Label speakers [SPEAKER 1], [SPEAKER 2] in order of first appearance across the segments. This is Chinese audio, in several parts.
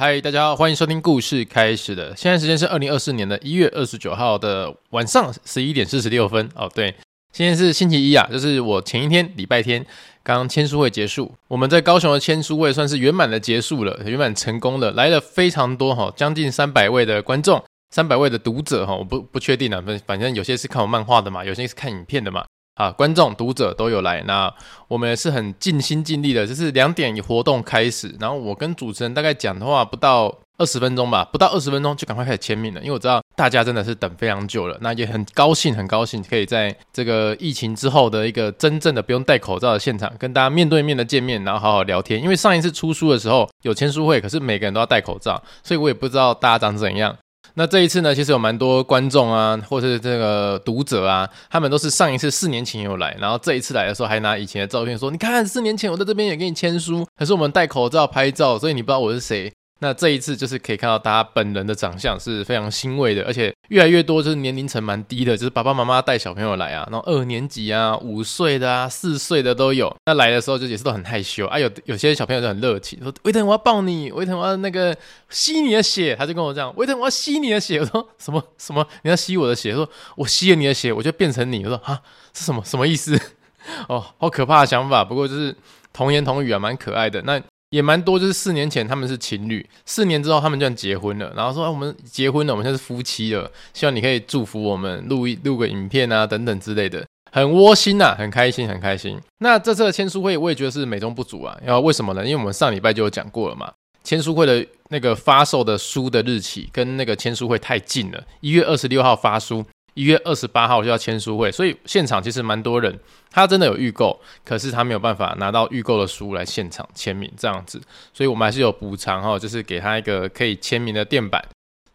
[SPEAKER 1] 嗨，大家好，欢迎收听故事开始的。现在时间是二零二四年的一月二十九号的晚上十一点四十六分。哦，对，今天是星期一啊，就是我前一天礼拜天刚签书会结束，我们在高雄的签书会算是圆满的结束了，圆满成功的，来了非常多哈，将近三百位的观众，三百位的读者哈，我不不确定啊，反反正有些是看我漫画的嘛，有些是看影片的嘛。啊，观众、读者都有来，那我们也是很尽心尽力的。就是两点以活动开始，然后我跟主持人大概讲的话不到二十分钟吧，不到二十分钟就赶快开始签名了，因为我知道大家真的是等非常久了。那也很高兴，很高兴可以在这个疫情之后的一个真正的不用戴口罩的现场，跟大家面对面的见面，然后好好聊天。因为上一次出书的时候有签书会，可是每个人都要戴口罩，所以我也不知道大家长怎样。那这一次呢，其实有蛮多观众啊，或是这个读者啊，他们都是上一次四年前有来，然后这一次来的时候还拿以前的照片说：“你看，四年前我在这边也给你签书，可是我们戴口罩拍照，所以你不知道我是谁。”那这一次就是可以看到大家本人的长相是非常欣慰的，而且越来越多就是年龄层蛮低的，就是爸爸妈妈带小朋友来啊，然后二年级啊、五岁的啊、四岁的都有。那来的时候就也是都很害羞啊，有有些小朋友就很热情，说：“威腾，我要抱你，威腾，我要那个吸你的血。”他就跟我这样：“维腾，我要吸你的血。”我说：“什么什么？你要吸我的血？”说：“我吸了你的血，我就变成你。”我说：“啊，是什么什么意思？哦，好可怕的想法。不过就是童言童语啊，蛮可爱的。那。”也蛮多，就是四年前他们是情侣，四年之后他们就结婚了，然后说、啊、我们结婚了，我们现在是夫妻了，希望你可以祝福我们录一录个影片啊等等之类的，很窝心呐、很开心，很开心。那这次的签书会我也觉得是美中不足啊，然后为什么呢？因为我们上礼拜就有讲过了嘛，签书会的那个发售的书的日期跟那个签书会太近了，一月二十六号发书。一月二十八号就要签书会，所以现场其实蛮多人，他真的有预购，可是他没有办法拿到预购的书来现场签名这样子，所以我们还是有补偿哈，就是给他一个可以签名的垫板，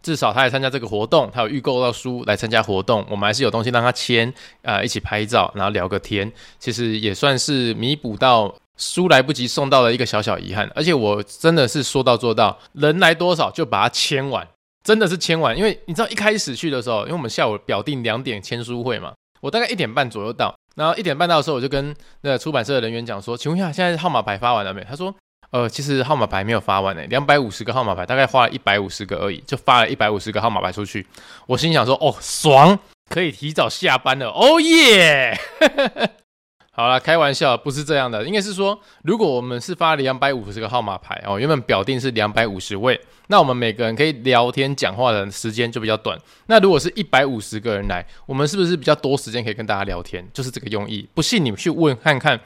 [SPEAKER 1] 至少他来参加这个活动，他有预购到书来参加活动，我们还是有东西让他签啊、一起拍照，然后聊个天，其实也算是弥补到书来不及送到的一个小小遗憾，而且我真的是说到做到，人来多少就把它签完。真的是签完，因为你知道一开始去的时候，因为我们下午表定两点签书会嘛，我大概一点半左右到，然后一点半到的时候，我就跟那个出版社的人员讲说，请问一下，现在号码牌发完了没？他说，呃，其实号码牌没有发完呢，两百五十个号码牌，大概花了一百五十个而已，就发了一百五十个号码牌出去。我心想说，哦，爽，可以提早下班了，哦耶！好啦，开玩笑，不是这样的，应该是说，如果我们是发两百五十个号码牌哦，原本表定是两百五十位，那我们每个人可以聊天讲话的时间就比较短。那如果是一百五十个人来，我们是不是比较多时间可以跟大家聊天？就是这个用意。不信你们去问看看，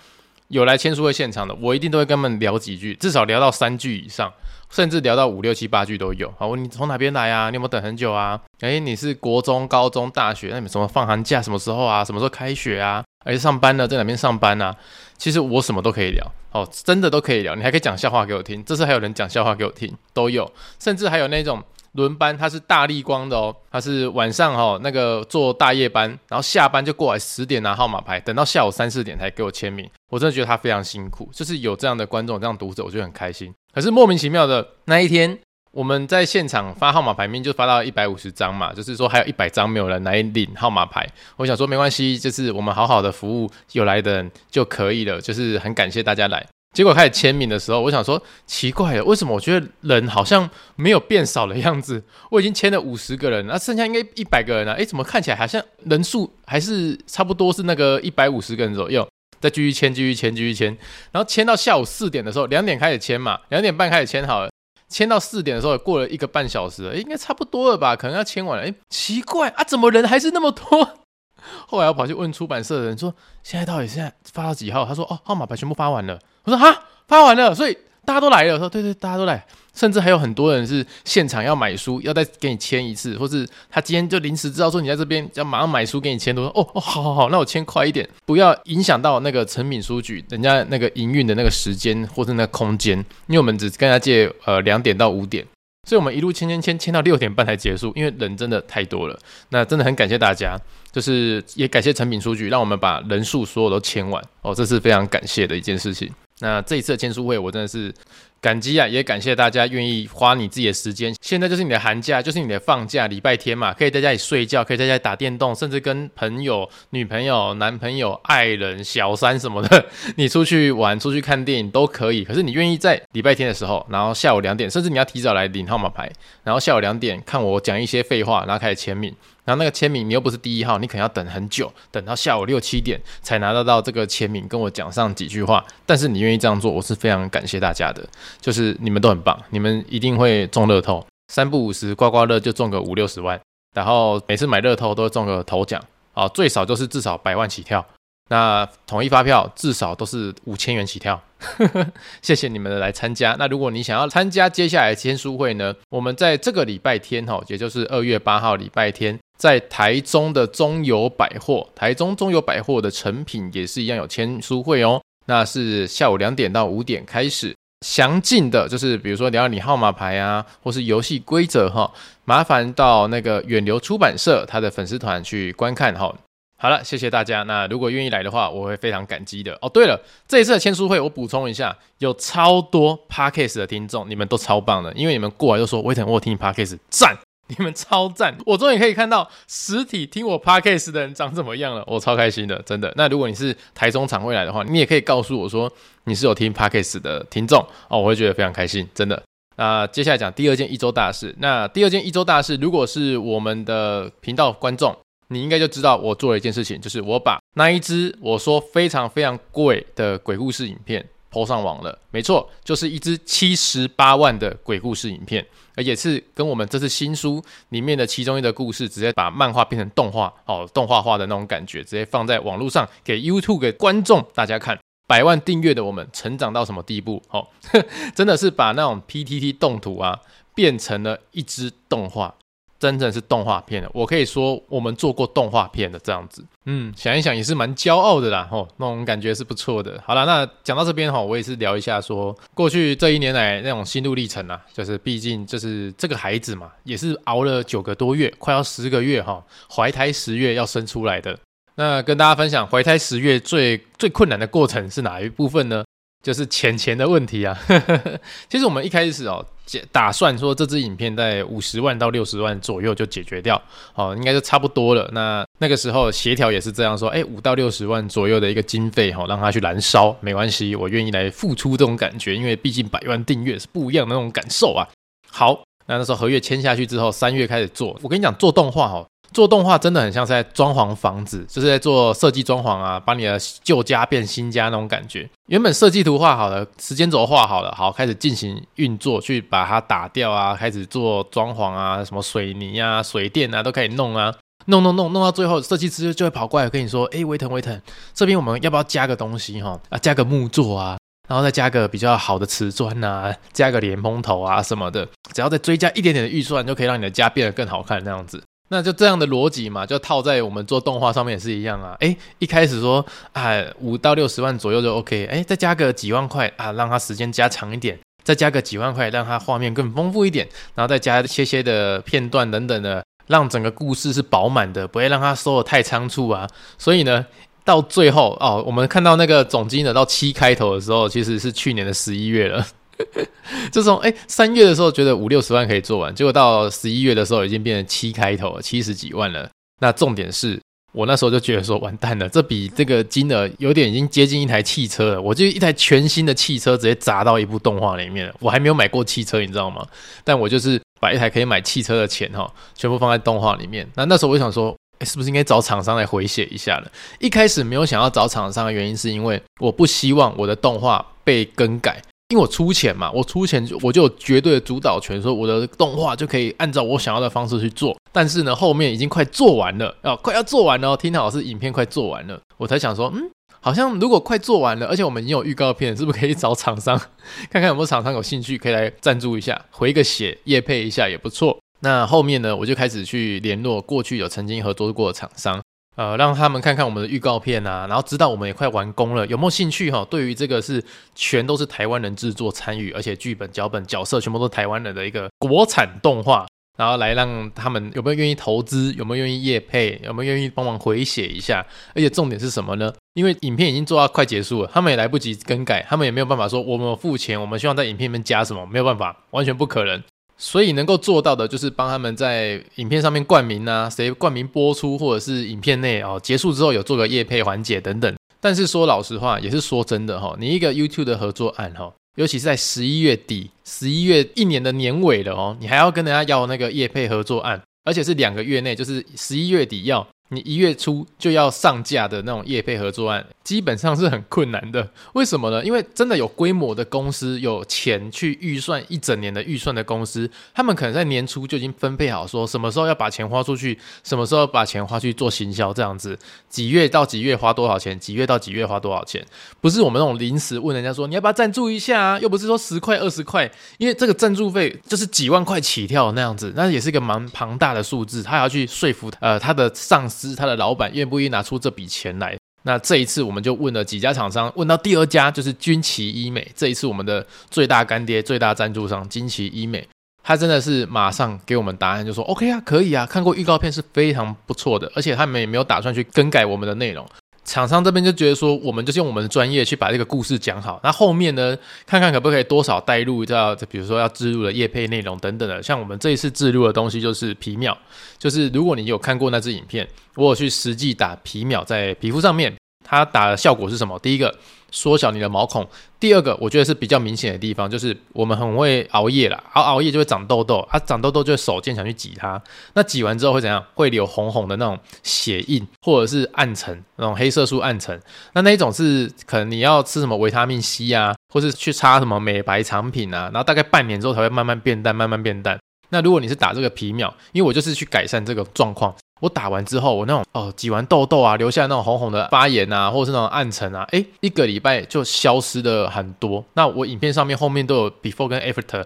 [SPEAKER 1] 有来签书会现场的，我一定都会跟他们聊几句，至少聊到三句以上。甚至聊到五六七八句都有。好，你从哪边来啊？你有没有等很久啊？诶，你是国中、高中、大学？那你们什么放寒假？什么时候啊？什么时候开学啊？诶，上班呢？在哪边上班啊？其实我什么都可以聊，哦，真的都可以聊。你还可以讲笑话给我听。这次还有人讲笑话给我听，都有。甚至还有那种。轮班，他是大立光的哦，他是晚上哈、哦、那个做大夜班，然后下班就过来十点拿号码牌，等到下午三四点才给我签名。我真的觉得他非常辛苦，就是有这样的观众、这样读者，我就很开心。可是莫名其妙的那一天，我们在现场发号码牌，明明就发到一百五十张嘛，就是说还有一百张没有人来领号码牌。我想说没关系，就是我们好好的服务有来的人就可以了，就是很感谢大家来。结果开始签名的时候，我想说奇怪了，为什么我觉得人好像没有变少的样子？我已经签了五十个人，那剩下应该一百个人了。诶，怎么看起来好像人数还是差不多是那个一百五十个人左右？再继续签，继续签，继续签，然后签到下午四点的时候，两点开始签嘛，两点半开始签好了，签到四点的时候过了一个半小时了，应该差不多了吧？可能要签完了。诶，奇怪啊，怎么人还是那么多？后来我跑去问出版社的人说，现在到底现在发到几号？他说哦，号码牌全部发完了。我说哈，发完了，所以大家都来了。说对对，大家都来，甚至还有很多人是现场要买书，要再给你签一次，或是他今天就临时知道说你在这边，要马上买书给你签。都说哦哦，好好好，那我签快一点，不要影响到那个成品书局人家那个营运的那个时间或是那个空间，因为我们只跟他借呃两点到五点，所以我们一路签签签签到六点半才结束，因为人真的太多了。那真的很感谢大家，就是也感谢成品书局，让我们把人数所有都签完哦，这是非常感谢的一件事情。那这一次的签书会，我真的是感激啊，也感谢大家愿意花你自己的时间。现在就是你的寒假，就是你的放假，礼拜天嘛，可以在家里睡觉，可以在家里打电动，甚至跟朋友、女朋友、男朋友、爱人、小三什么的，你出去玩、出去看电影都可以。可是你愿意在礼拜天的时候，然后下午两点，甚至你要提早来领号码牌，然后下午两点看我讲一些废话，然后开始签名。然后那个签名，你又不是第一号，你可能要等很久，等到下午六七点才拿得到这个签名，跟我讲上几句话。但是你愿意这样做，我是非常感谢大家的。就是你们都很棒，你们一定会中乐透，三不五时刮刮乐就中个五六十万，然后每次买乐透都会中个头奖，啊，最少就是至少百万起跳。那统一发票至少都是五千元起跳，谢谢你们的来参加。那如果你想要参加接下来签书会呢？我们在这个礼拜天哈，也就是二月八号礼拜天，在台中的中友百货，台中中友百货的成品也是一样有签书会哦。那是下午两点到五点开始，详尽的就是比如说你要你号码牌啊，或是游戏规则哈，麻烦到那个远流出版社他的粉丝团去观看哈。好了，谢谢大家。那如果愿意来的话，我会非常感激的。哦，对了，这一次的签书会，我补充一下，有超多 Podcast 的听众，你们都超棒的，因为你们过来就说，威腾，我有听你 Podcast，赞，你们超赞，我终于可以看到实体听我 Podcast 的人长怎么样了，我超开心的，真的。那如果你是台中场会来的话，你也可以告诉我说你是有听 Podcast 的听众哦，我会觉得非常开心，真的。那接下来讲第二件一周大事。那第二件一周大事，如果是我们的频道观众。你应该就知道我做了一件事情，就是我把那一支我说非常非常贵的鬼故事影片抛上网了。没错，就是一支七十八万的鬼故事影片，而且是跟我们这次新书里面的其中一个故事，直接把漫画变成动画哦，动画化的那种感觉，直接放在网络上给 YouTube 给观众大家看。百万订阅的我们成长到什么地步？哦，真的是把那种 PTT 动图啊变成了一支动画。真正是动画片的，我可以说我们做过动画片的这样子，嗯，想一想也是蛮骄傲的啦，吼，那种感觉是不错的。好了，那讲到这边哈，我也是聊一下说过去这一年来那种心路历程啊，就是毕竟就是这个孩子嘛，也是熬了九个多月，快要十个月哈，怀胎十月要生出来的。那跟大家分享怀胎十月最最困难的过程是哪一部分呢？就是钱钱的问题啊。其实我们一开始哦。打算说这支影片在五十万到六十万左右就解决掉，哦，应该就差不多了。那那个时候协调也是这样说，哎，五到六十万左右的一个经费，哈，让他去燃烧，没关系，我愿意来付出这种感觉，因为毕竟百万订阅是不一样的那种感受啊。好，那那时候合约签下去之后，三月开始做，我跟你讲，做动画哈。做动画真的很像是在装潢房子，就是在做设计装潢啊，把你的旧家变新家那种感觉。原本设计图画好了，时间轴画好了，好，开始进行运作，去把它打掉啊，开始做装潢啊，什么水泥啊、水电啊都可以弄啊，弄弄弄弄到最后，设计师就会跑过来跟你说：“哎，威腾威腾，这边我们要不要加个东西哈？啊，加个木座啊，然后再加个比较好的瓷砖啊，加个莲蓬头啊什么的，只要再追加一点点的预算，就可以让你的家变得更好看那样子。”那就这样的逻辑嘛，就套在我们做动画上面也是一样啊。诶，一开始说啊，五到六十万左右就 OK。诶，再加个几万块啊，让它时间加长一点，再加个几万块，让它画面更丰富一点，然后再加一些些的片段等等的，让整个故事是饱满的，不会让它收的太仓促啊。所以呢，到最后哦，我们看到那个总金额到七开头的时候，其实是去年的十一月了。这种哎，三月的时候觉得五六十万可以做完，结果到十一月的时候已经变成七开头，七十几万了。那重点是我那时候就觉得说完蛋了，这比这个金额有点已经接近一台汽车了。我就一台全新的汽车直接砸到一部动画里面了。我还没有买过汽车，你知道吗？但我就是把一台可以买汽车的钱哈，全部放在动画里面。那那时候我就想说，是不是应该找厂商来回血一下了？一开始没有想要找厂商的原因，是因为我不希望我的动画被更改。因为我出钱嘛，我出钱我就有绝对的主导权，说我的动画就可以按照我想要的方式去做。但是呢，后面已经快做完了，啊，快要做完了，听好是影片快做完了，我才想说，嗯，好像如果快做完了，而且我们已经有预告片，是不是可以找厂商 看看有没有厂商有兴趣可以来赞助一下，回个血，业配一下也不错。那后面呢，我就开始去联络过去有曾经合作过的厂商。呃，让他们看看我们的预告片啊，然后知道我们也快完工了，有没有兴趣哈？对于这个是全都是台湾人制作参与，而且剧本、脚本、角色全部都是台湾人的一个国产动画，然后来让他们有没有愿意投资，有没有愿意业配，有没有愿意帮忙回写一下。而且重点是什么呢？因为影片已经做到快结束了，他们也来不及更改，他们也没有办法说我们付钱，我们希望在影片里面加什么，没有办法，完全不可能。所以能够做到的就是帮他们在影片上面冠名啊，谁冠名播出，或者是影片内哦结束之后有做个业配环节等等。但是说老实话，也是说真的哈，你一个 YouTube 的合作案哈，尤其是在十一月底、十一月一年的年尾了哦，你还要跟人家要那个业配合作案，而且是两个月内，就是十一月底要。你一月初就要上架的那种业配合作案，基本上是很困难的。为什么呢？因为真的有规模的公司，有钱去预算一整年的预算的公司，他们可能在年初就已经分配好，说什么时候要把钱花出去，什么时候把钱花去做行销，这样子，几月到几月花多少钱，几月到几月花多少钱，不是我们那种临时问人家说你要不要赞助一下啊，又不是说十块二十块，因为这个赞助费就是几万块起跳那样子，那也是一个蛮庞大的数字，他要去说服呃他的上司。是他的老板愿不愿意拿出这笔钱来？那这一次我们就问了几家厂商，问到第二家就是军旗医美。这一次我们的最大干爹、最大赞助商军旗医美，他真的是马上给我们答案，就说 OK 啊，可以啊，看过预告片是非常不错的，而且他们也没有打算去更改我们的内容。厂商这边就觉得说，我们就是用我们的专业去把这个故事讲好。那后面呢，看看可不可以多少带入到，比如说要置入的业配内容等等的。像我们这一次置入的东西就是皮秒，就是如果你有看过那支影片，我有去实际打皮秒在皮肤上面，它打的效果是什么？第一个。缩小你的毛孔。第二个，我觉得是比较明显的地方，就是我们很会熬夜啦，熬熬夜就会长痘痘，啊，长痘痘就会手贱想去挤它，那挤完之后会怎样？会留红红的那种血印，或者是暗沉那种黑色素暗沉。那那一种是可能你要吃什么维他命 C 啊，或是去擦什么美白产品啊，然后大概半年之后才会慢慢变淡，慢慢变淡。那如果你是打这个皮秒，因为我就是去改善这个状况。我打完之后，我那种哦挤完痘痘啊，留下那种红红的发炎啊，或者是那种暗沉啊，诶，一个礼拜就消失的很多。那我影片上面后面都有 before 跟 after。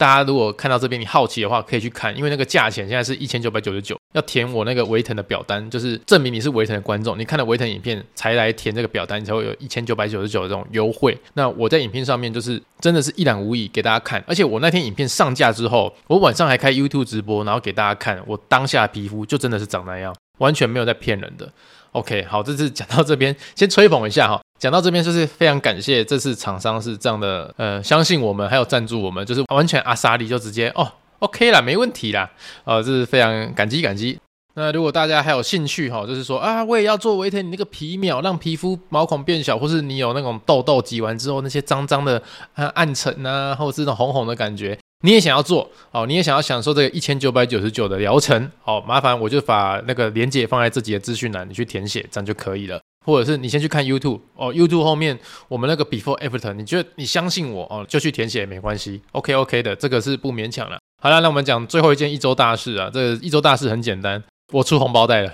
[SPEAKER 1] 大家如果看到这边，你好奇的话，可以去看，因为那个价钱现在是一千九百九十九，要填我那个维腾的表单，就是证明你是维腾的观众，你看了维腾影片才来填这个表单，你才会有一千九百九十九的这种优惠。那我在影片上面就是真的是一览无遗给大家看，而且我那天影片上架之后，我晚上还开 YouTube 直播，然后给大家看我当下的皮肤就真的是长那样，完全没有在骗人的。OK，好，这次讲到这边，先吹捧一下哈。讲到这边就是非常感谢这次厂商是这样的，呃，相信我们还有赞助我们，就是完全阿萨利就直接哦，OK 啦，没问题啦，呃，这是非常感激感激。那如果大家还有兴趣哈，就是说啊，我也要做维腾你那个皮秒，让皮肤毛孔变小，或是你有那种痘痘挤完之后那些脏脏的啊暗沉啊，或者是那种红红的感觉。你也想要做哦，你也想要享受这个一千九百九十九的疗程，好，麻烦我就把那个链接放在自己的资讯栏，你去填写，这样就可以了。或者是你先去看 YouTube 哦，YouTube 后面我们那个 Before After，你觉得你相信我哦，就去填写也没关系，OK OK 的，这个是不勉强了。好了，那我们讲最后一件一周大事啊，这个一周大事很简单，我出红包袋了，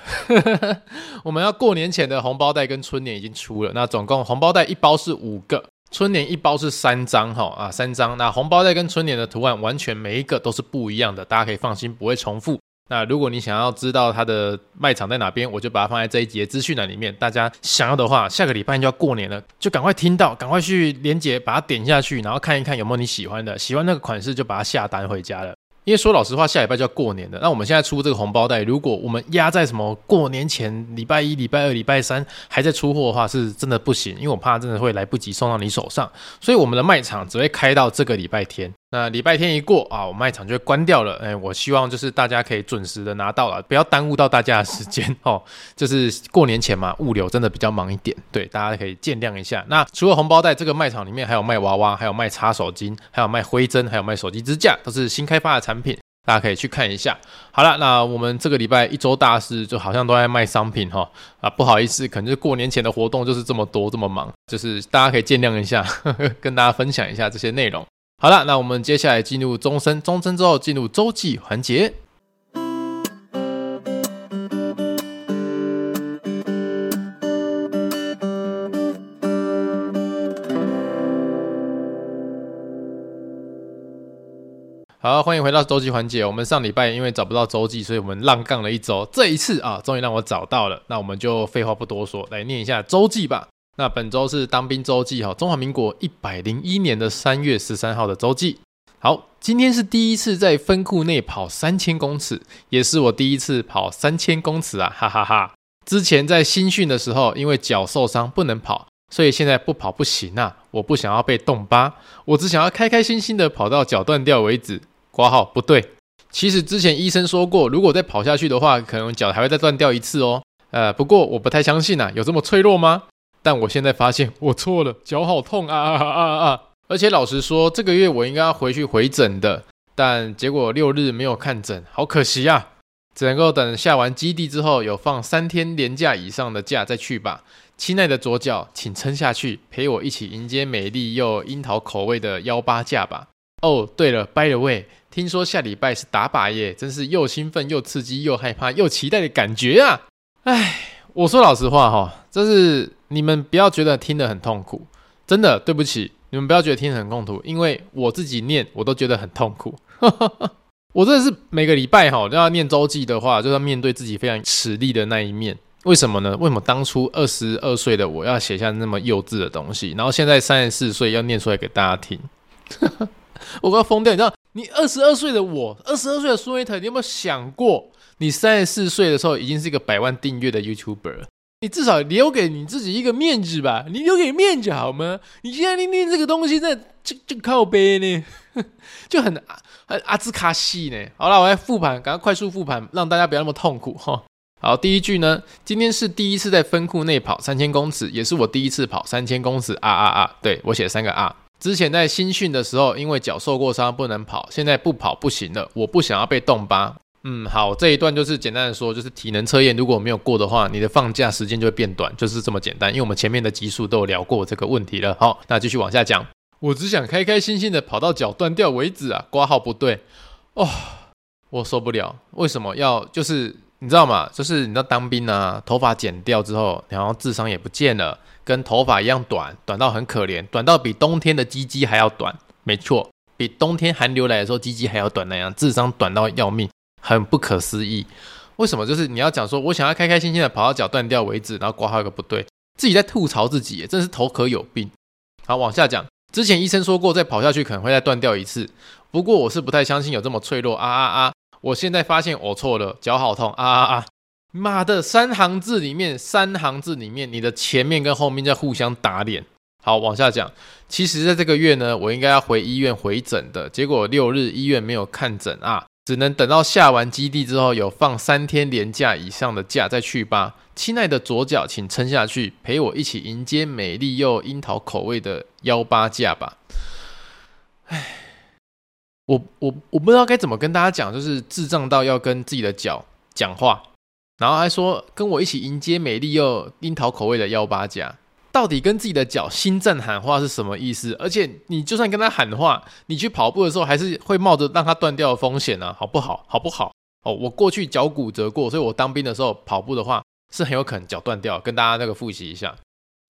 [SPEAKER 1] 我们要过年前的红包袋跟春联已经出了，那总共红包袋一包是五个。春联一包是三张哈啊，三张。那红包袋跟春联的图案完全每一个都是不一样的，大家可以放心，不会重复。那如果你想要知道它的卖场在哪边，我就把它放在这一节资讯栏里面。大家想要的话，下个礼拜就要过年了，就赶快听到，赶快去连结，把它点下去，然后看一看有没有你喜欢的，喜欢那个款式就把它下单回家了。因为说老实话，下礼拜就要过年了。那我们现在出这个红包袋，如果我们压在什么过年前礼拜一、礼拜二、礼拜三还在出货的话，是真的不行，因为我怕真的会来不及送到你手上。所以我们的卖场只会开到这个礼拜天。那礼拜天一过啊，我卖场就会关掉了。哎，我希望就是大家可以准时的拿到了，不要耽误到大家的时间 哦。就是过年前嘛，物流真的比较忙一点，对，大家可以见谅一下。那除了红包袋，这个卖场里面还有卖娃娃，还有卖擦手巾，还有卖灰针，还有卖手机支架，都是新开发的产品，大家可以去看一下。好了，那我们这个礼拜一周大事就好像都在卖商品哈啊，不好意思，可能就是过年前的活动就是这么多这么忙，就是大家可以见谅一下，呵呵，跟大家分享一下这些内容。好了，那我们接下来进入钟声，钟声之后进入周记环节。好，欢迎回到周记环节。我们上礼拜因为找不到周记，所以我们浪杠了一周。这一次啊，终于让我找到了。那我们就废话不多说，来念一下周记吧。那本周是当兵周记哈，中华民国一百零一年的三月十三号的周记。好，今天是第一次在分库内跑三千公尺，也是我第一次跑三千公尺啊，哈哈哈！之前在新训的时候，因为脚受伤不能跑，所以现在不跑不行啊！我不想要被冻疤，我只想要开开心心的跑到脚断掉为止。括号不对，其实之前医生说过，如果再跑下去的话，可能脚还会再断掉一次哦。呃，不过我不太相信啊，有这么脆弱吗？但我现在发现我错了，脚好痛啊啊啊啊！而且老实说，这个月我应该要回去回诊的，但结果六日没有看诊，好可惜啊！只能够等下完基地之后，有放三天连假以上的假再去吧。亲爱的左脚，请撑下去，陪我一起迎接美丽又樱桃口味的幺八假吧。哦，对了，by the way，听说下礼拜是打靶耶，真是又兴奋又刺激又害怕又期待的感觉啊！哎，我说老实话哈，这是。你们不要觉得听得很痛苦，真的对不起，你们不要觉得听得很痛苦，因为我自己念我都觉得很痛苦。我真的是每个礼拜哈都要念周记的话，就要面对自己非常吃力的那一面。为什么呢？为什么当初二十二岁的我要写下那么幼稚的东西，然后现在三十四岁要念出来给大家听？我快要疯掉！你知道，你二十二岁的我，二十二岁的苏维特，你有没有想过，你三十四岁的时候已经是一个百万订阅的 YouTuber？你至少留给你自己一个面子吧，你留给面子好吗？你现在念念这个东西，在这这靠背呢，就很很阿兹卡西呢。好了，我来复盘，赶快快速复盘，让大家不要那么痛苦哈。好，第一句呢，今天是第一次在分库内跑三千公尺，也是我第一次跑三千公尺啊啊啊！对，我写三个啊。之前在新训的时候，因为脚受过伤不能跑，现在不跑不行了，我不想要被冻疤。嗯，好，这一段就是简单的说，就是体能测验如果没有过的话，你的放假时间就会变短，就是这么简单。因为我们前面的集数都有聊过这个问题了。好，那继续往下讲。我只想开开心心的跑到脚断掉为止啊！挂号不对哦，我受不了。为什么要？就是你知道吗？就是你知道当兵啊，头发剪掉之后，然后智商也不见了，跟头发一样短，短到很可怜，短到比冬天的鸡鸡还要短。没错，比冬天寒流来的时候鸡鸡还要短那样，智商短到要命。很不可思议，为什么？就是你要讲说，我想要开开心心的跑到脚断掉为止，然后挂号一个不对，自己在吐槽自己，真是头壳有病。好，往下讲，之前医生说过，再跑下去可能会再断掉一次，不过我是不太相信有这么脆弱啊啊啊！我现在发现我错了，脚好痛啊啊啊！妈的，三行字里面，三行字里面，你的前面跟后面在互相打脸。好，往下讲，其实在这个月呢，我应该要回医院回诊的，结果六日医院没有看诊啊。只能等到下完基地之后，有放三天连假以上的假再去吧。亲爱的左脚，请撑下去，陪我一起迎接美丽又樱桃口味的幺八假吧。唉，我我我不知道该怎么跟大家讲，就是智障到要跟自己的脚讲话，然后还说跟我一起迎接美丽又樱桃口味的幺八假。到底跟自己的脚心脏喊话是什么意思？而且你就算跟他喊话，你去跑步的时候还是会冒着让他断掉的风险啊，好不好？好不好？哦，我过去脚骨折过，所以我当兵的时候跑步的话是很有可能脚断掉。跟大家那个复习一下。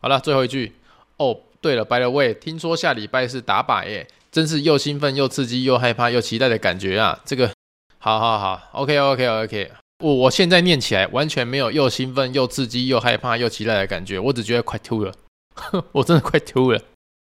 [SPEAKER 1] 好了，最后一句。哦，对了，by the way，听说下礼拜是打靶耶，真是又兴奋又刺激又害怕又期待的感觉啊！这个，好好好，OK OK OK。我我现在念起来完全没有又兴奋又刺激又害怕又期待的感觉，我只觉得快吐了，我真的快吐了。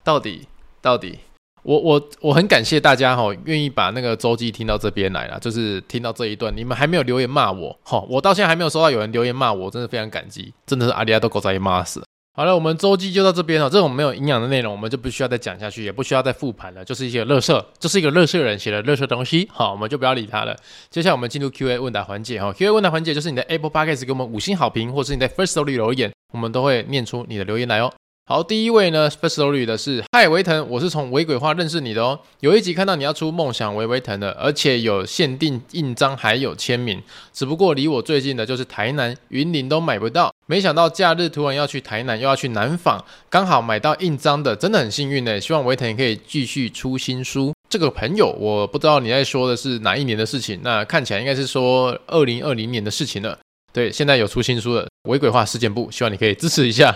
[SPEAKER 1] 到底到底，我我我很感谢大家哈，愿意把那个周记听到这边来了，就是听到这一段，你们还没有留言骂我哈，我到现在还没有收到有人留言骂我，真的非常感激，真的是阿里阿多狗仔骂死。好了，我们周记就到这边了。这种没有营养的内容，我们就不需要再讲下去，也不需要再复盘了。就是一些垃圾，就是一个垃圾人写的垃圾东西。好，我们就不要理他了。接下来我们进入 Q&A 问答环节。哈，Q&A 问答环节就是你的 Apple Podcast 给我们五星好评，或是你在 Firstory 留言，我们都会念出你的留言来哦。好，第一位呢，Firstory 的是嗨维腾，我是从微鬼话认识你的哦。有一集看到你要出梦想微微腾的，而且有限定印章，还有签名。只不过离我最近的就是台南、云林都买不到。没想到假日突然要去台南，又要去南纺，刚好买到印章的，真的很幸运呢。希望维腾可以继续出新书。这个朋友，我不知道你在说的是哪一年的事情，那看起来应该是说二零二零年的事情了。对，现在有出新书了，微鬼话事件簿，希望你可以支持一下，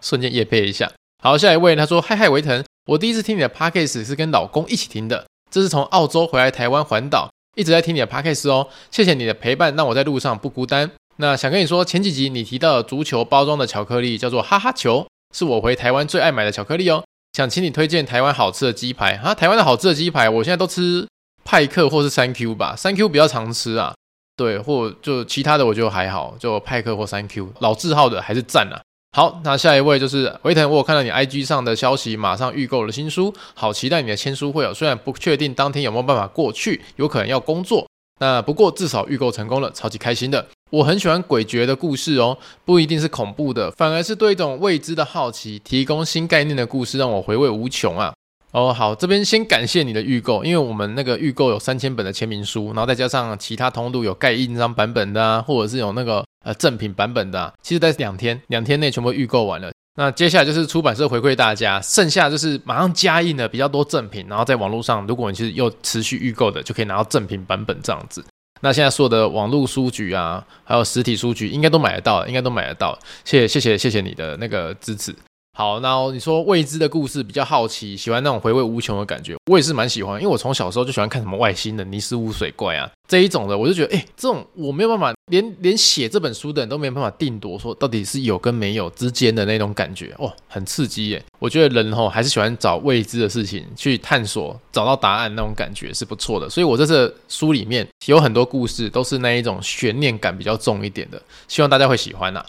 [SPEAKER 1] 顺便业配一下。好，下一位他说：嗨嗨，维腾，我第一次听你的 podcast 是跟老公一起听的，这是从澳洲回来台湾环岛，一直在听你的 podcast 哦，谢谢你的陪伴，让我在路上不孤单。那想跟你说，前几集你提到的足球包装的巧克力叫做哈哈球，是我回台湾最爱买的巧克力哦。想请你推荐台湾好吃的鸡排啊！台湾的好吃的鸡排，我现在都吃派克或是三 Q 吧，三 Q 比较常吃啊。对，或就其他的我就还好，就派克或三 Q，老字号的还是赞啊。好，那下一位就是维腾，我有看到你 IG 上的消息，马上预购了新书，好期待你的签书会哦。虽然不确定当天有没有办法过去，有可能要工作，那不过至少预购成功了，超级开心的。我很喜欢诡谲的故事哦，不一定是恐怖的，反而是对一种未知的好奇，提供新概念的故事，让我回味无穷啊！哦，好，这边先感谢你的预购，因为我们那个预购有三千本的签名书，然后再加上其他通路有盖印章版本的啊，或者是有那个呃赠品版本的啊，其实在两天两天内全部预购完了。那接下来就是出版社回馈大家，剩下就是马上加印的比较多赠品，然后在网络上，如果你其实又持续预购的，就可以拿到赠品版本这样子。那现在所有的网络书局啊，还有实体书局，应该都买得到，应该都买得到。谢谢谢谢谢谢你的那个支持。好，那你说未知的故事比较好奇，喜欢那种回味无穷的感觉，我也是蛮喜欢，因为我从小时候就喜欢看什么外星人、尼斯湖水怪啊这一种的，我就觉得，哎，这种我没有办法，连连写这本书的人都没有办法定夺，说到底是有跟没有之间的那种感觉，哦，很刺激耶！我觉得人吼还是喜欢找未知的事情去探索，找到答案那种感觉是不错的，所以我这次书里面有很多故事都是那一种悬念感比较重一点的，希望大家会喜欢呐、啊。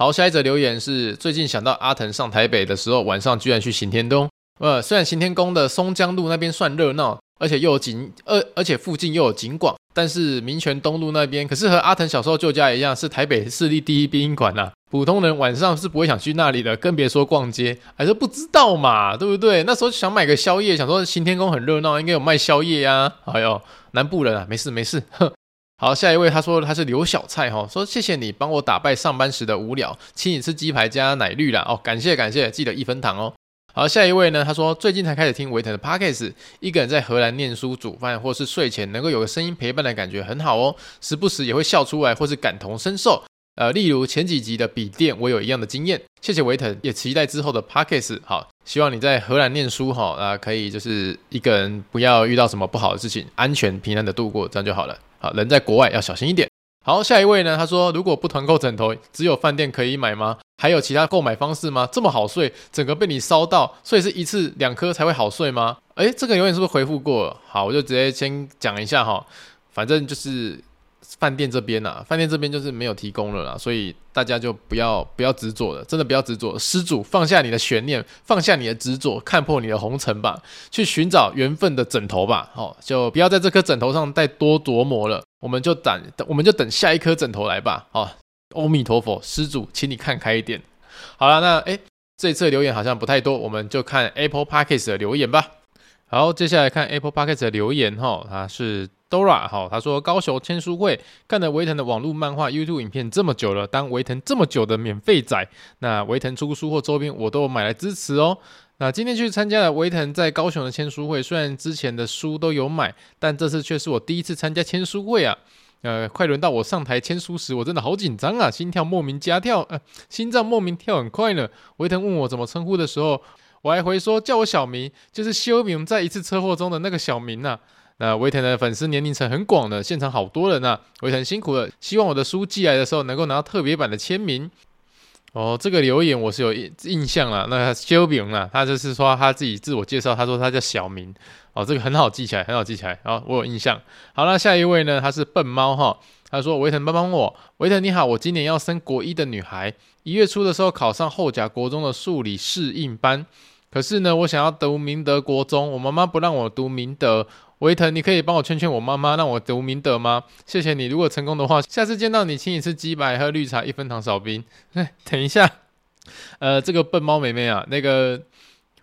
[SPEAKER 1] 好，下一则留言是最近想到阿腾上台北的时候，晚上居然去行天宫。呃，虽然行天宫的松江路那边算热闹，而且又有景，而而且附近又有景广，但是民权东路那边可是和阿腾小时候旧家一样，是台北市立第一殡仪馆呐。普通人晚上是不会想去那里的，更别说逛街，还是不知道嘛，对不对？那时候想买个宵夜，想说行天宫很热闹，应该有卖宵夜呀。哎呦，南部人啊，没事没事。哼。好，下一位他说他是刘小菜哈，说谢谢你帮我打败上班时的无聊，请你吃鸡排加奶绿啦哦，感谢感谢，记得一分糖哦。好，下一位呢，他说最近才开始听维腾的 Podcast，一个人在荷兰念书、煮饭或是睡前能够有个声音陪伴的感觉很好哦，时不时也会笑出来或是感同身受。呃，例如前几集的笔电，我有一样的经验。谢谢维腾，也期待之后的 Podcast。好，希望你在荷兰念书哈，啊，可以就是一个人不要遇到什么不好的事情，安全平安的度过，这样就好了。好，人在国外要小心一点。好，下一位呢？他说，如果不团购枕头，只有饭店可以买吗？还有其他购买方式吗？这么好睡，整个被你烧到，所以是一次两颗才会好睡吗？诶，这个永远是不是回复过了？好，我就直接先讲一下哈，反正就是。饭店这边啊，饭店这边就是没有提供了啦，所以大家就不要不要执着了，真的不要执着。施主放下你的悬念，放下你的执着，看破你的红尘吧，去寻找缘分的枕头吧。好，就不要在这颗枕头上再多琢磨了，我们就等，我们就等下一颗枕头来吧。好，阿弥陀佛，施主，请你看开一点。好了，那诶，这次留言好像不太多，我们就看 Apple Podcast 的留言吧。好，接下来看 Apple Podcast 的留言哈，他是。Dora 好，他说高雄签书会看了维腾的网络漫画 YouTube 影片这么久了，当维腾这么久的免费仔，那维腾出书或周边我都有买来支持哦。那今天去参加了维腾在高雄的签书会，虽然之前的书都有买，但这次却是我第一次参加签书会啊。呃，快轮到我上台签书时，我真的好紧张啊，心跳莫名加跳，呃，心脏莫名跳很快呢。维腾问我怎么称呼的时候，我还回说叫我小明，就是修明在一次车祸中的那个小明呐、啊。那维腾的粉丝年龄层很广的，现场好多人呐、啊，维腾辛苦了，希望我的书寄来的时候能够拿到特别版的签名。哦，这个留言我是有印印象了，那修明啊，他就是说他自己自我介绍，他说他叫小明。哦，这个很好记起来，很好记起来。哦，我有印象。好了，下一位呢，他是笨猫哈，他说维腾帮帮我，维腾你好，我今年要升国一的女孩，一月初的时候考上后甲国中的数理适应班，可是呢，我想要读明德国中，我妈妈不让我读明德。维腾，你可以帮我劝劝我妈妈，让我读明德吗？谢谢你。如果成功的话，下次见到你，请你吃鸡排，喝绿茶，一分糖少冰。哎，等一下，呃，这个笨猫妹妹啊，那个，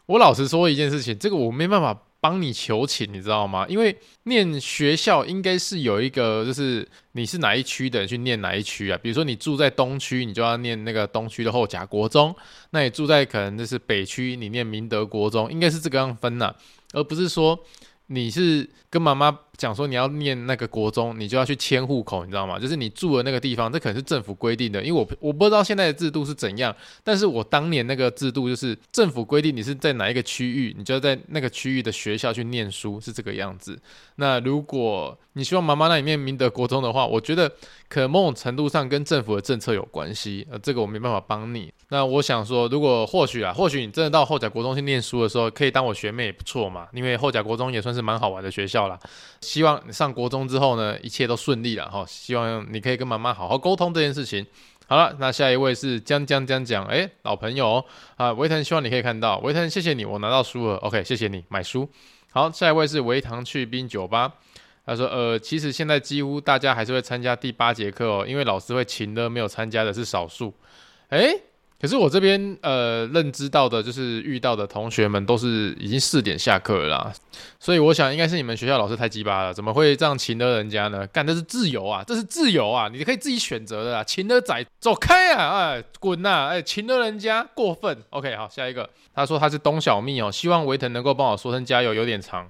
[SPEAKER 1] 我老实说一件事情，这个我没办法帮你求情，你知道吗？因为念学校应该是有一个，就是你是哪一区的人去念哪一区啊。比如说你住在东区，你就要念那个东区的后甲国中；那你住在可能就是北区，你念明德国中，应该是这个样分呐、而不是说。你是跟妈妈讲说你要念那个国中，你就要去迁户口，你知道吗？就是你住的那个地方，这可能是政府规定的。因为我我不知道现在的制度是怎样，但是我当年那个制度就是政府规定你是在哪一个区域，你就要在那个区域的学校去念书，是这个样子。那如果你希望妈妈那里面明德国中的话，我觉得可能某种程度上跟政府的政策有关系，呃，这个我没办法帮你。那我想说，如果或许啊，或许你真的到后甲国中去念书的时候，可以当我学妹也不错嘛，因为后甲国中也算是蛮好玩的学校啦。希望你上国中之后呢，一切都顺利了哈。希望你可以跟妈妈好好沟通这件事情。好了，那下一位是江江江讲，哎，老朋友啊，维腾，希望你可以看到，维腾，谢谢你，我拿到书了，OK，谢谢你买书。好，下一位是维唐去冰酒吧。他说：“呃，其实现在几乎大家还是会参加第八节课哦，因为老师会勤的，没有参加的是少数。诶，可是我这边呃认知到的，就是遇到的同学们都是已经四点下课了，所以我想应该是你们学校老师太鸡巴了，怎么会这样请的人家呢？干，这是自由啊，这是自由啊，你可以自己选择的啊，请的仔走开啊，哎，滚呐，哎，请的人家过分。OK，好，下一个，他说他是东小蜜哦，希望维腾能够帮我说声加油，有点长。”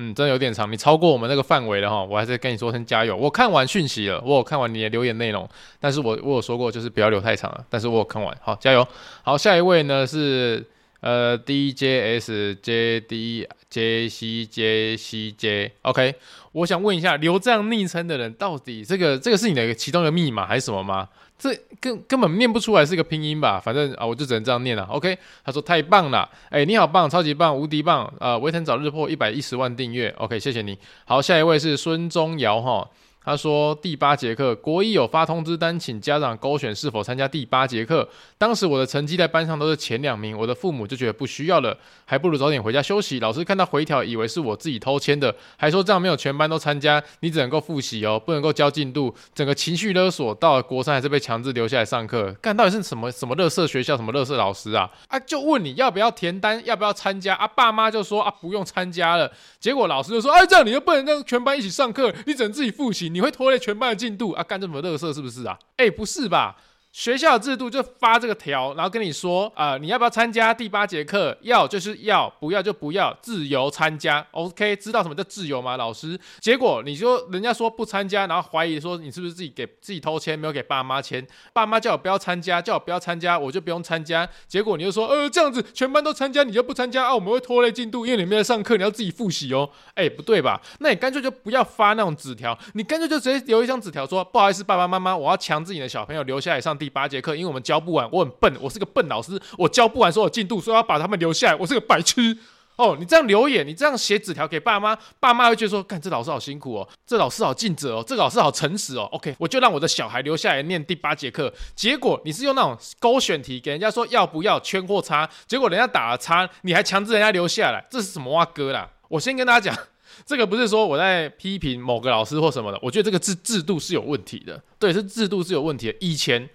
[SPEAKER 1] 嗯，真的有点长，你超过我们那个范围了哈，我还是跟你说声加油。我看完讯息了，我有看完你的留言内容，但是我我有说过就是不要留太长了，但是我有看完，好，加油。好，下一位呢是呃 D J S J D J C J C J，OK，我想问一下，留这样昵称的人到底这个这个是你的其中一个密码还是什么吗？这根根本念不出来是一个拼音吧？反正啊，我就只能这样念了。OK，他说太棒了，哎，你好棒，超级棒，无敌棒，呃，维腾早日破一百一十万订阅。OK，谢谢你。好，下一位是孙宗尧哈。他说第八节课国一有发通知单，请家长勾选是否参加第八节课。当时我的成绩在班上都是前两名，我的父母就觉得不需要了，还不如早点回家休息。老师看到回条，以为是我自己偷签的，还说这样没有全班都参加，你只能够复习哦，不能够交进度。整个情绪勒索，到了国三还是被强制留下来上课。干，到底是什么什么垃圾学校，什么垃圾老师啊？啊，就问你要不要填单，要不要参加啊？爸妈就说啊不用参加了。结果老师就说，哎，这样你又不能让全班一起上课，你只能自己复习。你会拖累全班的进度啊？干这么乐色是不是啊？哎、不是吧？学校的制度就发这个条，然后跟你说啊、你要不要参加第八节课？要就是要，不要就不要，自由参加。OK，知道什么叫自由吗？老师，结果你说人家说不参加，然后怀疑说你是不是自己给自己偷签，没有给爸妈签？爸妈叫我不要参加，叫我不要参加，我就不用参加。结果你就说，呃，这样子全班都参加，你就不参加啊？我们会拖累进度，因为你没在上课，你要自己复习哦。哎、不对吧？那你干脆就不要发那种纸条，你干脆就直接留一张纸条说，不好意思，爸爸妈妈，我要强制你的小朋友留下来上第八节课，因为我们教不完，我很笨，我是个笨老师，我教不完所有进度，所以要把他们留下来，我是个白痴哦。你这样留言，你这样写纸条给爸妈，爸妈会觉得说，干这老师好辛苦哦，这老师好尽责哦，这老师好诚实哦。OK，我就让我的小孩留下来念第八节课。结果你是用那种勾选题给人家说要不要圈或叉，结果人家打了叉，你还强制人家留下来，这是什么哇哥啦？我先跟大家讲。这个不是说我在批评某个老师或什么的，我觉得这个制制度是有问题的，对，是制度是有问题的。以前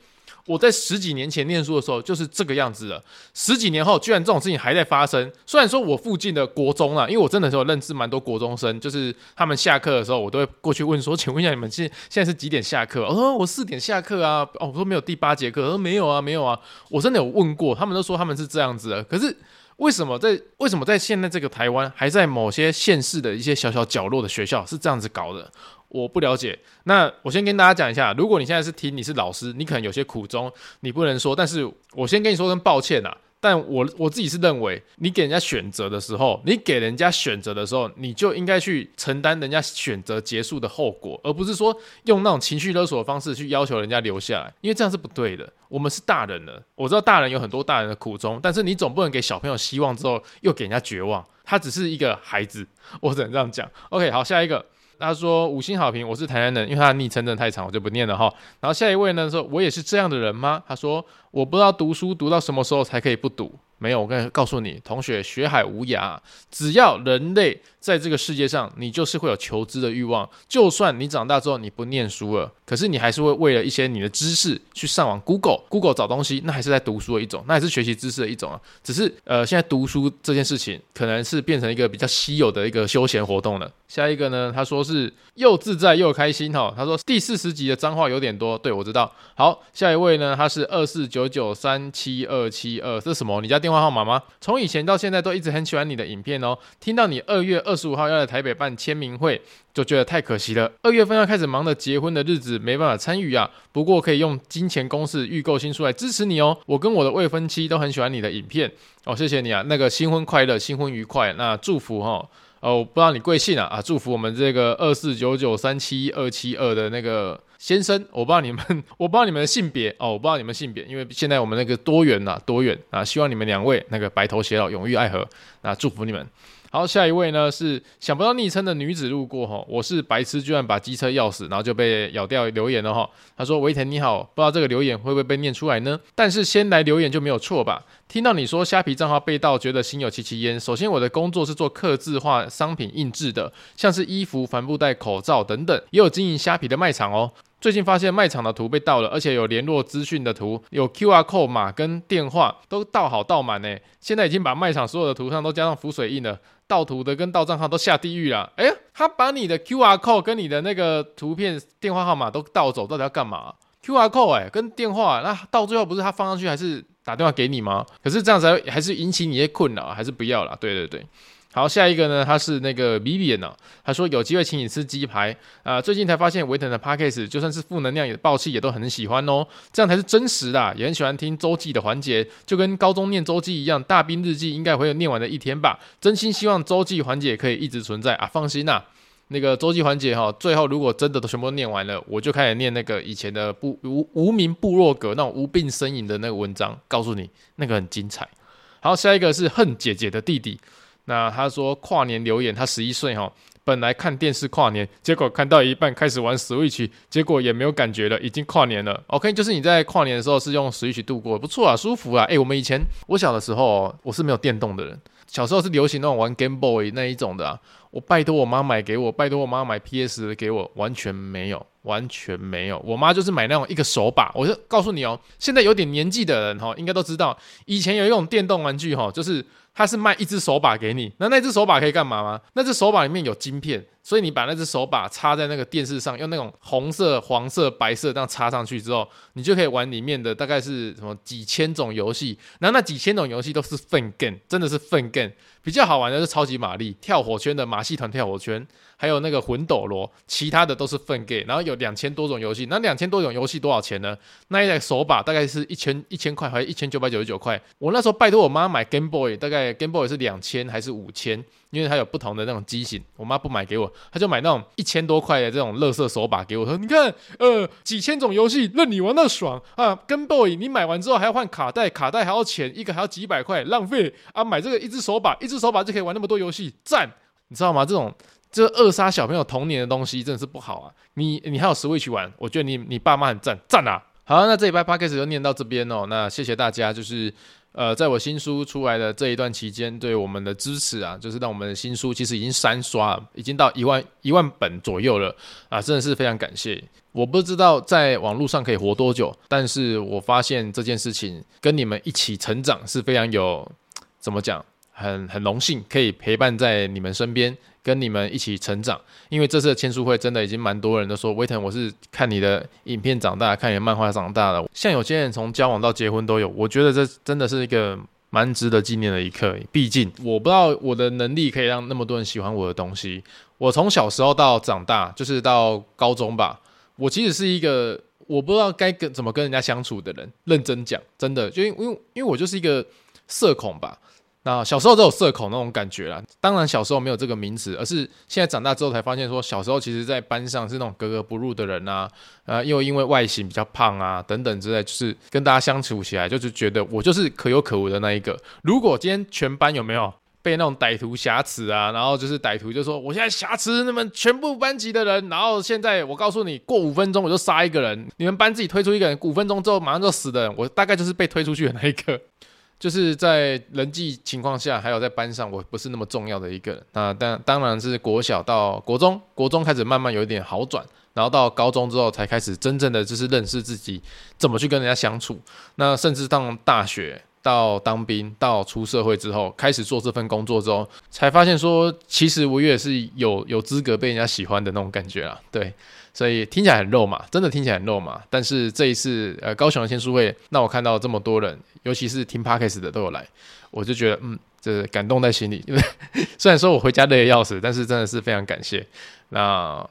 [SPEAKER 1] 我在十几年前念书的时候就是这个样子的，十几年后居然这种事情还在发生。虽然说我附近的国中啊，因为我真的是有认识蛮多国中生，就是他们下课的时候，我都会过去问说：“ 请问一下，你们现现在是几点下课？”我哦，我四点下课啊。哦，我说没有第八节课，我说没有啊，没有啊。我真的有问过，他们都说他们是这样子的，可是。为什么在为什么在现在这个台湾，还在某些县市的一些小小角落的学校是这样子搞的？我不了解。那我先跟大家讲一下，如果你现在是听，你是老师，你可能有些苦衷，你不能说。但是我先跟你说声抱歉啊。但我我自己是认为，你给人家选择的时候，你给人家选择的时候，你就应该去承担人家选择结束的后果，而不是说用那种情绪勒索的方式去要求人家留下来，因为这样是不对的。我们是大人了，我知道大人有很多大人的苦衷，但是你总不能给小朋友希望之后又给人家绝望。他只是一个孩子，我只能这样讲。OK，好，下一个。他说五星好评，我是台南人，因为他的昵称真的太长，我就不念了哈。然后下一位呢说，我也是这样的人吗？他说我不知道读书读到什么时候才可以不读。没有，我跟告诉你，同学，学海无涯，只要人类在这个世界上，你就是会有求知的欲望。就算你长大之后你不念书了，可是你还是会为了一些你的知识去上网 Google Google 找东西，那还是在读书的一种，那也是学习知识的一种啊。只是呃，现在读书这件事情可能是变成一个比较稀有的一个休闲活动了。下一个呢，他说是又自在又开心哈。他说第四十集的脏话有点多，对，我知道。好，下一位呢，他是二四九九三七二七二，这是什么？你家电话号码吗？从以前到现在都一直很喜欢你的影片哦。听到你二月二十五号要来台北办签名会，就觉得太可惜了。二月份要开始忙的结婚的日子，没办法参与啊。不过可以用金钱公式预购新书来支持你哦。我跟我的未婚妻都很喜欢你的影片哦，谢谢你啊。那个新婚快乐，新婚愉快，那祝福哈、哦。哦，我不知道你贵姓啊？啊，祝福我们这个二四九九三七二七二的那个先生，我不知道你们，我不知道你们的性别哦，我不知道你们性别，因为现在我们那个多元呐，多元啊，希望你们两位那个白头偕老，永浴爱河，那祝福你们。好，下一位呢是想不到昵称的女子路过哈，我是白痴，居然把机车钥匙，然后就被咬掉留言了哈。他说：“维腾你好，不知道这个留言会不会被念出来呢？但是先来留言就没有错吧？听到你说虾皮账号被盗，觉得心有戚戚焉。首先我的工作是做客制化商品印制的，像是衣服、帆布袋、口罩等等，也有经营虾皮的卖场哦。最近发现卖场的图被盗了，而且有联络资讯的图，有 QR code 码跟电话都盗好盗满呢。现在已经把卖场所有的图上都加上浮水印了。”盗图的跟盗账号都下地狱了。哎，他把你的 QR code 跟你的那个图片、电话号码都盗走，到底要干嘛？QR code 哎，跟电话，那到最后不是他放上去，还是打电话给你吗？可是这样子还是引起你一些困扰，还是不要了。对对对。好，下一个呢，他是那个 Vivian 呢，他说有机会请你吃鸡排啊、最近才发现维腾的 Podcast 就算是负能量也爆气也都很喜欢哦，这样才是真实的、啊，也很喜欢听周记的环节，就跟高中念周记一样，大兵日记应该会有念完的一天吧，真心希望周记环节可以一直存在啊，放心呐、啊，那个周记环节哈，最后如果真的都全部念完了，我就开始念那个以前的部无无名部落格那种无病呻吟的那个文章，告诉你那个很精彩。好，下一个是恨姐姐的弟弟。那他说跨年留言，他十一岁哈，本来看电视跨年，结果看到一半开始玩 Switch，结果也没有感觉了，已经跨年了。OK，就是你在跨年的时候是用 Switch 度过，不错啊，舒服啊。诶，我们以前我小的时候，我是没有电动的人，小时候是流行那种玩 Game Boy 那一种的。我拜托我妈买给我，拜托我妈买 PS 给我，完全没有，完全没有。我妈就是买那种一个手把，我就告诉你哦，现在有点年纪的人哈，应该都知道，以前有一种电动玩具哈，就是。它是卖一只手把给你，那那只手把可以干嘛吗？那只手把里面有晶片，所以你把那只手把插在那个电视上，用那种红色、黄色、白色这样插上去之后，你就可以玩里面的大概是什么几千种游戏。然后那几千种游戏都是 fun game，真的是 fun again 比较好玩的是超级玛丽、跳火圈的马戏团跳火圈。还有那个魂斗罗，其他的都是粪 game，然后有两千多种游戏，那两千多种游戏多少钱呢？那一台手把大概是一千一千块，还是一千九百九十九块？我那时候拜托我妈买 Game Boy，大概 Game Boy 是两千还是五千？因为它有不同的那种机型，我妈不买给我，她就买那种一千多块的这种乐色手把给我，说你看，呃，几千种游戏任你玩到爽啊！Game Boy 你买完之后还要换卡带，卡带还要钱，一个还要几百块，浪费啊！买这个一只手把，一只手把就可以玩那么多游戏，赞！你知道吗？这种。这扼杀小朋友童年的东西真的是不好啊！你你还有 Switch 玩，我觉得你你爸妈很赞赞啊！好，那这礼拜 p o d c a s 就念到这边哦。那谢谢大家，就是呃，在我新书出来的这一段期间，对我们的支持啊，就是让我们的新书其实已经三刷，已经到一万一万本左右了啊，真的是非常感谢。我不知道在网络上可以活多久，但是我发现这件事情跟你们一起成长是非常有怎么讲，很很荣幸可以陪伴在你们身边。跟你们一起成长，因为这次的签书会真的已经蛮多人都说，威腾，我是看你的影片长大，看你的漫画长大的。像有些人从交往到结婚都有，我觉得这真的是一个蛮值得纪念的一刻。毕竟我不知道我的能力可以让那么多人喜欢我的东西。我从小时候到长大，就是到高中吧，我其实是一个我不知道该跟怎么跟人家相处的人。认真讲，真的，就因为因为我就是一个社恐吧。那小时候都有社恐那种感觉啦，当然小时候没有这个名词，而是现在长大之后才发现说，小时候其实在班上是那种格格不入的人啊，呃，又因为外形比较胖啊等等之类，就是跟大家相处起来就是觉得我就是可有可无的那一个。如果今天全班有没有被那种歹徒挟持啊，然后就是歹徒就说我现在挟持你们全部班级的人，然后现在我告诉你，过五分钟我就杀一个人，你们班自己推出一个人，五分钟之后马上就死的人，我大概就是被推出去的那一个。就是在人际情况下，还有在班上，我不是那么重要的一个人。那当当然是国小到国中，国中开始慢慢有一点好转，然后到高中之后才开始真正的就是认识自己，怎么去跟人家相处。那甚至到大学。到当兵，到出社会之后，开始做这份工作之后，才发现说，其实我也是有有资格被人家喜欢的那种感觉啦。对，所以听起来很肉麻，真的听起来很肉麻。但是这一次，呃，高雄的签书会，让我看到这么多人，尤其是听 Parkes 的都有来，我就觉得，嗯，这感动在心里。因 为虽然说我回家累得要死，但是真的是非常感谢。那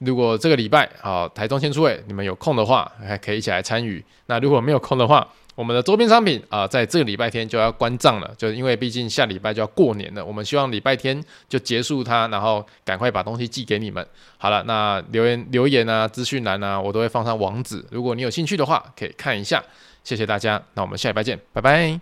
[SPEAKER 1] 如果这个礼拜啊，台中签书会你们有空的话，还可以一起来参与。那如果没有空的话，我们的周边商品啊、在这个礼拜天就要关账了，就是因为毕竟下礼拜就要过年了。我们希望礼拜天就结束它，然后赶快把东西寄给你们。好了，那留言留言啊，资讯栏啊，我都会放上网址。如果你有兴趣的话，可以看一下。谢谢大家，那我们下礼拜见，拜拜。